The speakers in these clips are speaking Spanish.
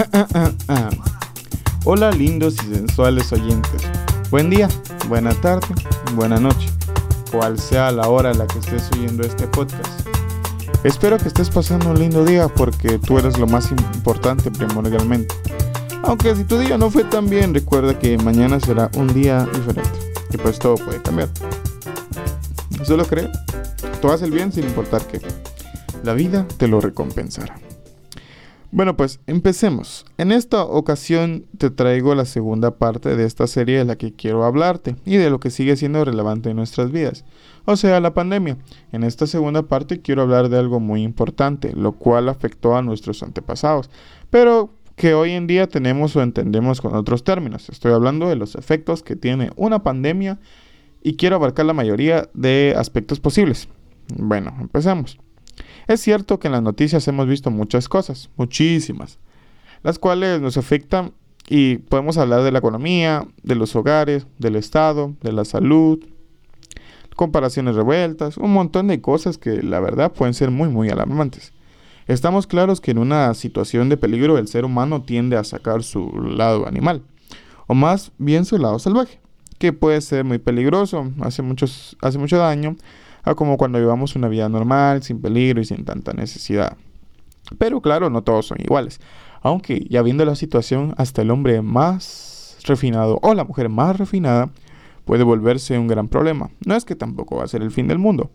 Hola lindos y sensuales oyentes. Buen día, buena tarde, buena noche, cual sea la hora a la que estés oyendo este podcast. Espero que estés pasando un lindo día porque tú eres lo más importante primordialmente. Aunque si tu día no fue tan bien, recuerda que mañana será un día diferente. Y pues todo puede cambiar. Solo cree, tú haces el bien sin importar qué. La vida te lo recompensará. Bueno, pues empecemos. En esta ocasión te traigo la segunda parte de esta serie de la que quiero hablarte y de lo que sigue siendo relevante en nuestras vidas, o sea, la pandemia. En esta segunda parte quiero hablar de algo muy importante, lo cual afectó a nuestros antepasados, pero que hoy en día tenemos o entendemos con otros términos. Estoy hablando de los efectos que tiene una pandemia y quiero abarcar la mayoría de aspectos posibles. Bueno, empecemos. Es cierto que en las noticias hemos visto muchas cosas, muchísimas, las cuales nos afectan y podemos hablar de la economía, de los hogares, del Estado, de la salud, comparaciones revueltas, un montón de cosas que la verdad pueden ser muy muy alarmantes. Estamos claros que en una situación de peligro el ser humano tiende a sacar su lado animal, o más bien su lado salvaje, que puede ser muy peligroso, hace, muchos, hace mucho daño, a como cuando vivamos una vida normal, sin peligro y sin tanta necesidad. Pero claro, no todos son iguales. Aunque ya viendo la situación, hasta el hombre más refinado o la mujer más refinada puede volverse un gran problema. No es que tampoco va a ser el fin del mundo.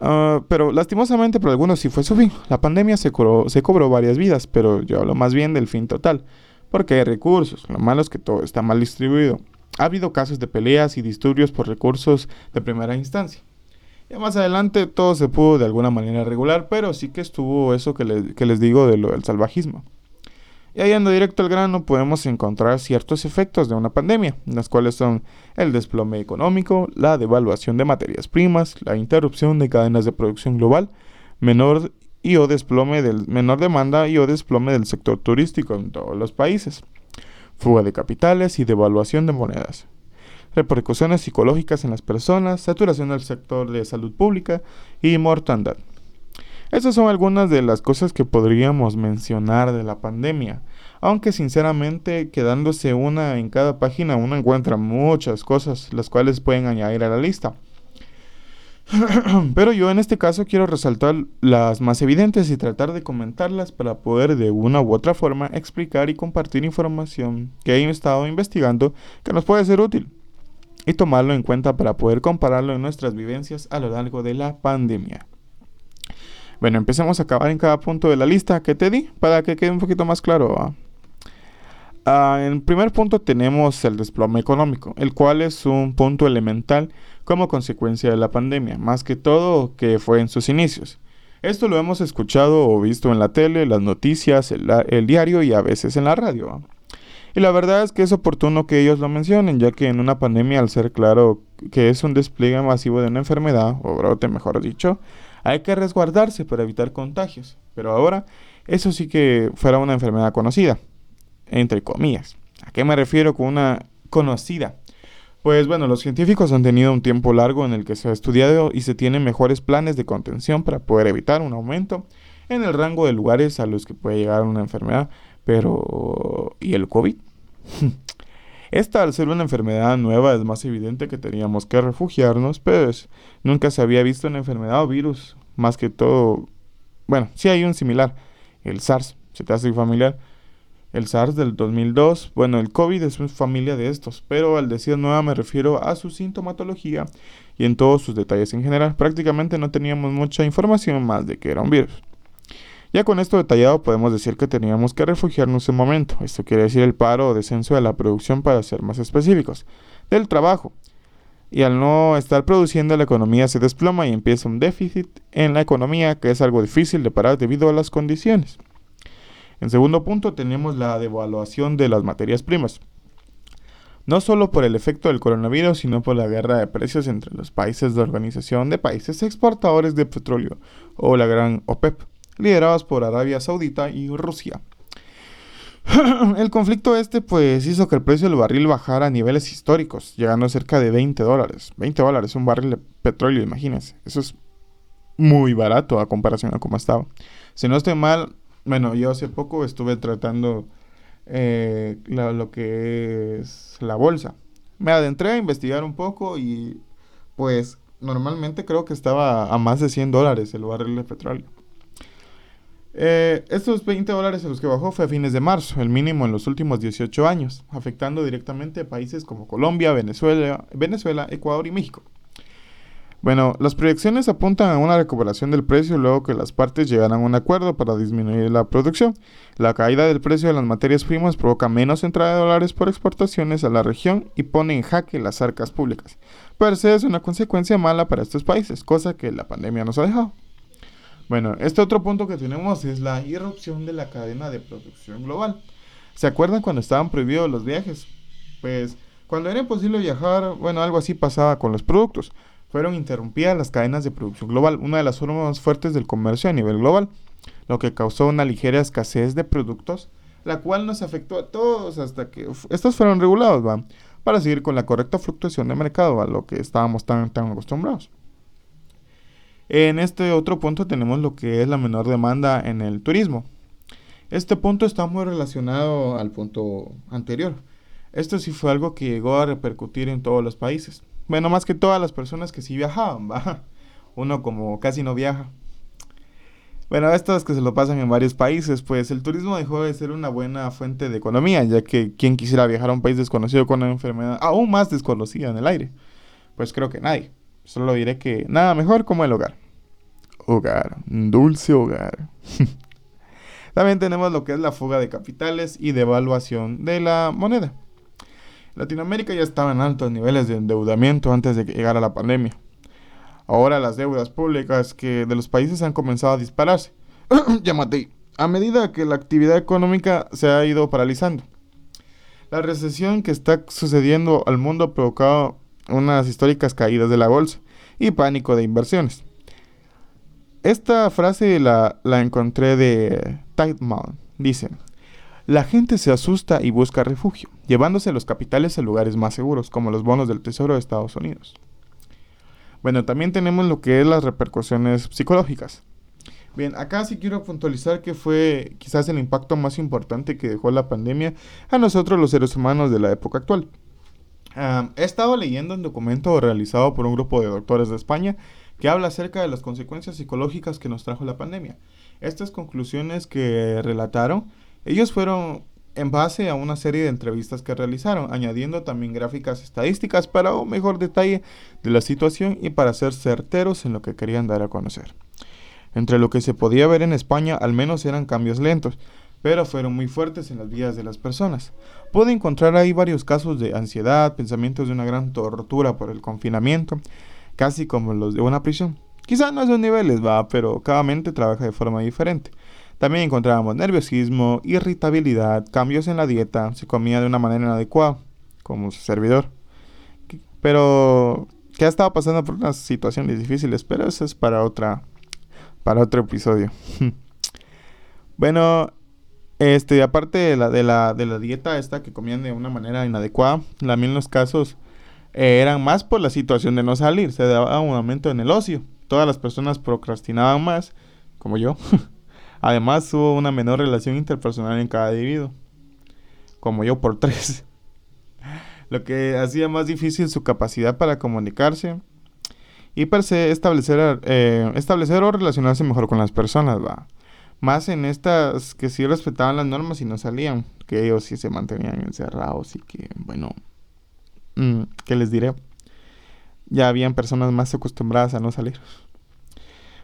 Ah, pero lastimosamente para algunos sí fue su fin. La pandemia se cobró, se cobró varias vidas, pero yo hablo más bien del fin total. Porque hay recursos. Lo malo es que todo está mal distribuido. Ha habido casos de peleas y disturbios por recursos de primera instancia. Ya más adelante todo se pudo de alguna manera regular, pero sí que estuvo eso que, les digo del salvajismo. Y yendo directo al grano, podemos encontrar ciertos efectos de una pandemia, las cuales son el desplome económico, la devaluación de materias primas, la interrupción de cadenas de producción global, menor y o desplome del menor demanda y o desplome del sector turístico en todos los países, fuga de capitales y devaluación de monedas, repercusiones psicológicas en las personas, saturación del sector de salud pública y mortandad. Estas son algunas de las cosas que podríamos mencionar de la pandemia, aunque sinceramente quedándose una en cada página uno encuentra muchas cosas las cuales pueden añadir a la lista. Pero yo en este caso quiero resaltar las más evidentes y tratar de comentarlas para poder de una u otra forma explicar y compartir información que he estado investigando que nos puede ser útil y tomarlo en cuenta para poder compararlo en nuestras vivencias a lo largo de la pandemia. Bueno, empecemos a acabar en cada punto de la lista que te di para que quede un poquito más claro. Ah, en primer punto tenemos el desplome económico, el cual es un punto elemental como consecuencia de la pandemia, más que todo que fue en sus inicios. Esto lo hemos escuchado o visto en la tele, las noticias, el, el diario y a veces en la radio. Y la verdad es que es oportuno que ellos lo mencionen, ya que en una pandemia, al ser claro que es un despliegue masivo de una enfermedad, o brote mejor dicho, hay que resguardarse para evitar contagios. Pero ahora, eso sí que fuera una enfermedad conocida, entre comillas. ¿A qué me refiero con una conocida? Pues bueno, los científicos han tenido un tiempo largo en el que se ha estudiado y se tienen mejores planes de contención para poder evitar un aumento en el rango de lugares a los que puede llegar una enfermedad pero, ¿y el COVID? Esta, al ser una enfermedad nueva, es más evidente que teníamos que refugiarnos, pero nunca se había visto una enfermedad o virus, más que todo, bueno, sí hay un similar, el SARS, se te hace familiar. El SARS del 2002, bueno, el COVID es una familia de estos, pero al decir nueva me refiero a su sintomatología y en todos sus detalles en general. Prácticamente no teníamos mucha información más de que era un virus. Ya con esto detallado podemos decir que teníamos que refugiarnos un momento, esto quiere decir el paro o descenso de la producción para ser más específicos, del trabajo. Y al no estar produciendo la economía se desploma y empieza un déficit en la economía que es algo difícil de parar debido a las condiciones. En segundo punto tenemos la devaluación de las materias primas. No solo por el efecto del coronavirus, sino por la guerra de precios entre los países de Organización de Países Exportadores de Petróleo o la gran OPEP liderados por Arabia Saudita y Rusia. el conflicto este pues hizo que el precio del barril bajara a niveles históricos, llegando a cerca de 20 dólares. 20 dólares, un barril de petróleo, imagínense. Eso es muy barato a comparación a cómo estaba. Si no estoy mal, bueno, yo hace poco estuve tratando eh, lo que es la bolsa. Me adentré a investigar un poco y pues normalmente creo que estaba a más de 100 dólares el barril de petróleo. Eh, estos 20 dólares en los que bajó fue a fines de marzo, el mínimo en los últimos 18 años, afectando directamente a países como Colombia, Venezuela, Venezuela, Ecuador y México. Bueno, las proyecciones apuntan a una recuperación del precio luego que las partes llegaran a un acuerdo para disminuir la producción. La caída del precio de las materias primas provoca menos entrada de dólares por exportaciones a la región y pone en jaque las arcas públicas. Per se es una consecuencia mala para estos países, cosa que la pandemia nos ha dejado. Bueno, este otro punto que tenemos es la irrupción de la cadena de producción global. ¿Se acuerdan cuando estaban prohibidos los viajes? Pues cuando era imposible viajar, bueno, algo así pasaba con los productos fueron interrumpidas las cadenas de producción global, una de las formas más fuertes del comercio a nivel global, lo que causó una ligera escasez de productos, la cual nos afectó a todos hasta que estos fueron regulados, ¿va? para seguir con la correcta fluctuación de mercado, a lo que estábamos tan, tan acostumbrados. En este otro punto tenemos lo que es la menor demanda en el turismo. Este punto está muy relacionado al punto anterior. Esto sí fue algo que llegó a repercutir en todos los países. Bueno, más que todas las personas que sí viajaban, va. Uno como casi no viaja. Bueno, estos que se lo pasan en varios países, pues el turismo dejó de ser una buena fuente de economía, ya que quien quisiera viajar a un país desconocido con una enfermedad aún más desconocida en el aire. Pues creo que nadie. Solo diré que nada mejor como el hogar. Hogar, dulce hogar. También tenemos lo que es la fuga de capitales y devaluación de la moneda. Latinoamérica ya estaba en altos niveles de endeudamiento antes de que llegara la pandemia. Ahora las deudas públicas que de los países han comenzado a dispararse. Llámate. A medida que la actividad económica se ha ido paralizando. La recesión que está sucediendo al mundo ha provocado unas históricas caídas de la bolsa y pánico de inversiones. Esta frase la, la encontré de Tightman. Dice, la gente se asusta y busca refugio, llevándose los capitales a lugares más seguros, como los bonos del Tesoro de Estados Unidos. Bueno, también tenemos lo que es las repercusiones psicológicas. Bien, acá sí quiero puntualizar que fue quizás el impacto más importante que dejó la pandemia a nosotros los seres humanos de la época actual. he estado leyendo un documento realizado por un grupo de doctores de España que habla acerca de las consecuencias psicológicas que nos trajo la pandemia. Estas conclusiones que relataron ellos fueron en base a una serie de entrevistas que realizaron, añadiendo también gráficas estadísticas para un mejor detalle de la situación y para ser certeros en lo que querían dar a conocer. Entre lo que se podía ver en España al menos eran cambios lentos, pero fueron muy fuertes en las vidas de las personas. Pude encontrar ahí varios casos de ansiedad, pensamientos de una gran tortura por el confinamiento, casi como los de una prisión. Quizá no a esos niveles, va, pero cada mente trabaja de forma diferente. También encontrábamos nerviosismo, irritabilidad, cambios en la dieta, se comía de una manera inadecuada, como su servidor. Pero que ha estado pasando por unas situaciones difíciles, pero eso es para otra para otro episodio. bueno, este aparte de la, de la de la dieta esta que comían de una manera inadecuada, en los casos eh, eran más por la situación de no salir, se daba un aumento en el ocio. Todas las personas procrastinaban más, como yo. Además, hubo una menor relación interpersonal en cada individuo, como yo por tres, lo que hacía más difícil su capacidad para comunicarse y para establecer, eh, establecer o relacionarse mejor con las personas, va. Más en estas que sí respetaban las normas y no salían, que ellos sí se mantenían encerrados y que, bueno, mm, ¿qué les diré? Ya habían personas más acostumbradas a no salir.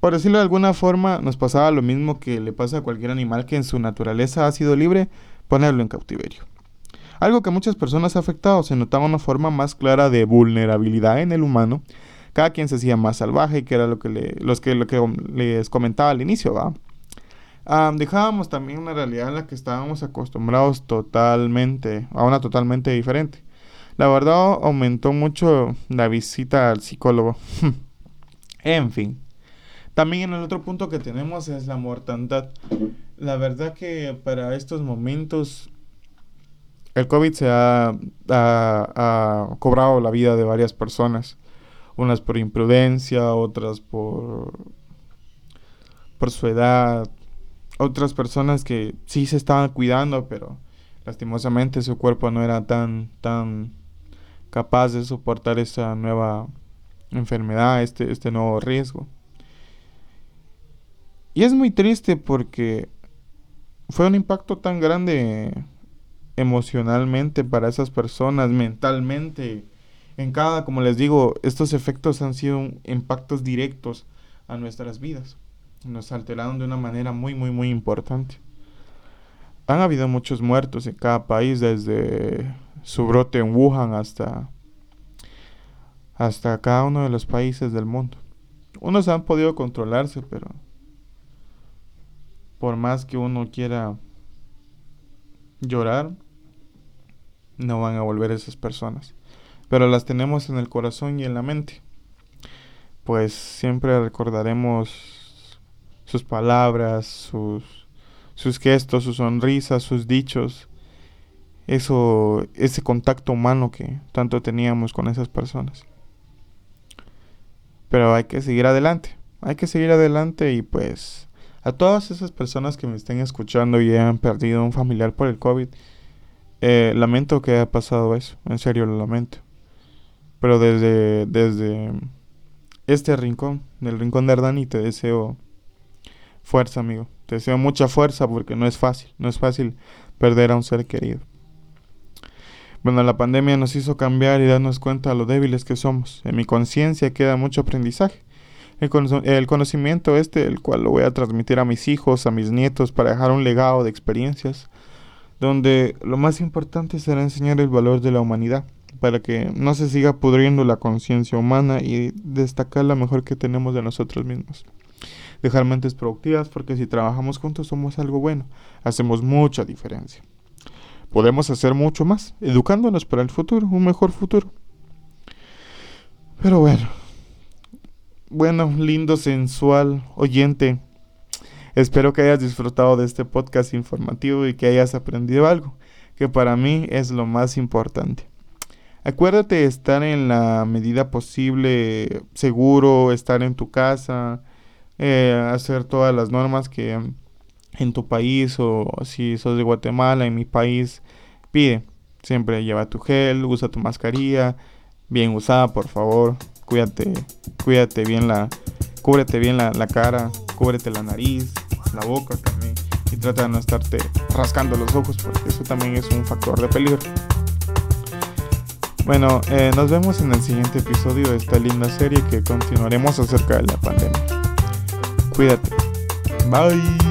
Por decirlo de alguna forma, nos pasaba lo mismo que le pasa a cualquier animal que en su naturaleza ha sido libre, ponerlo en cautiverio. Algo que muchas personas ha se notaba una forma más clara de vulnerabilidad en el humano. Cada quien se hacía más salvaje, que era lo que, le, los que, lo que les comentaba al inicio, ¿va? dejábamos también una realidad en la que estábamos acostumbrados totalmente, a una totalmente diferente. La verdad aumentó mucho la visita al psicólogo. en fin. También el otro punto que tenemos es la mortandad. La verdad que para estos momentos el COVID se ha, cobrado la vida de varias personas. Unas por imprudencia, otras por, por su edad, otras personas que sí se estaban cuidando, pero lastimosamente su cuerpo no era tan, tan capaz de soportar esta nueva enfermedad, este, este nuevo riesgo. Y es muy triste porque fue un impacto tan grande emocionalmente para esas personas, mentalmente. En cada, como les digo, estos efectos han sido impactos directos a nuestras vidas. Nos alteraron de una manera muy, muy, muy importante. Han habido muchos muertos en cada país, desde su brote en Wuhan hasta, hasta cada uno de los países del mundo. Unos han podido controlarse, pero por más que uno quiera llorar, no van a volver esas personas. Pero las tenemos en el corazón y en la mente. Pues siempre recordaremos sus palabras, sus, sus gestos, sus sonrisas, sus dichos. Eso, ese contacto humano que tanto teníamos con esas personas. Pero hay que seguir adelante. Hay que seguir adelante y pues a todas esas personas que me estén escuchando y han perdido un familiar por el COVID, eh, lamento que haya pasado eso, en serio lo lamento. Pero desde, desde este rincón, del rincón de Ardani, te deseo fuerza, amigo. Te deseo mucha fuerza porque no es fácil, no es fácil perder a un ser querido. Bueno, la pandemia nos hizo cambiar y darnos cuenta de lo débiles que somos. En mi conciencia queda mucho aprendizaje. El, conocimiento este, el cual lo voy a transmitir a mis hijos, a mis nietos, para dejar un legado de experiencias, donde lo más importante será enseñar el valor de la humanidad, para que no se siga pudriendo la conciencia humana y destacar la mejor que tenemos de nosotros mismos. Dejar mentes productivas, porque si trabajamos juntos somos algo bueno, hacemos mucha diferencia. Podemos hacer mucho más, educándonos para el futuro, un mejor futuro. Pero bueno, bueno, lindo, sensual oyente. Espero que hayas disfrutado de este podcast informativo y que hayas aprendido algo, que para mí es lo más importante. Acuérdate de estar en la medida posible seguro, estar en tu casa, eh, hacer todas las normas que en tu país o si sos de Guatemala, en mi país, pide. Siempre lleva tu gel, usa tu mascarilla, bien usada, por favor cuídate, cuídate bien la, cúbrete bien la, cara, cúbrete la nariz, la boca también y trata de no estarte rascando los ojos porque eso también es un factor de peligro. Bueno, eh, nos vemos en el siguiente episodio de esta linda serie que continuaremos acerca de la pandemia. Cuídate. Bye.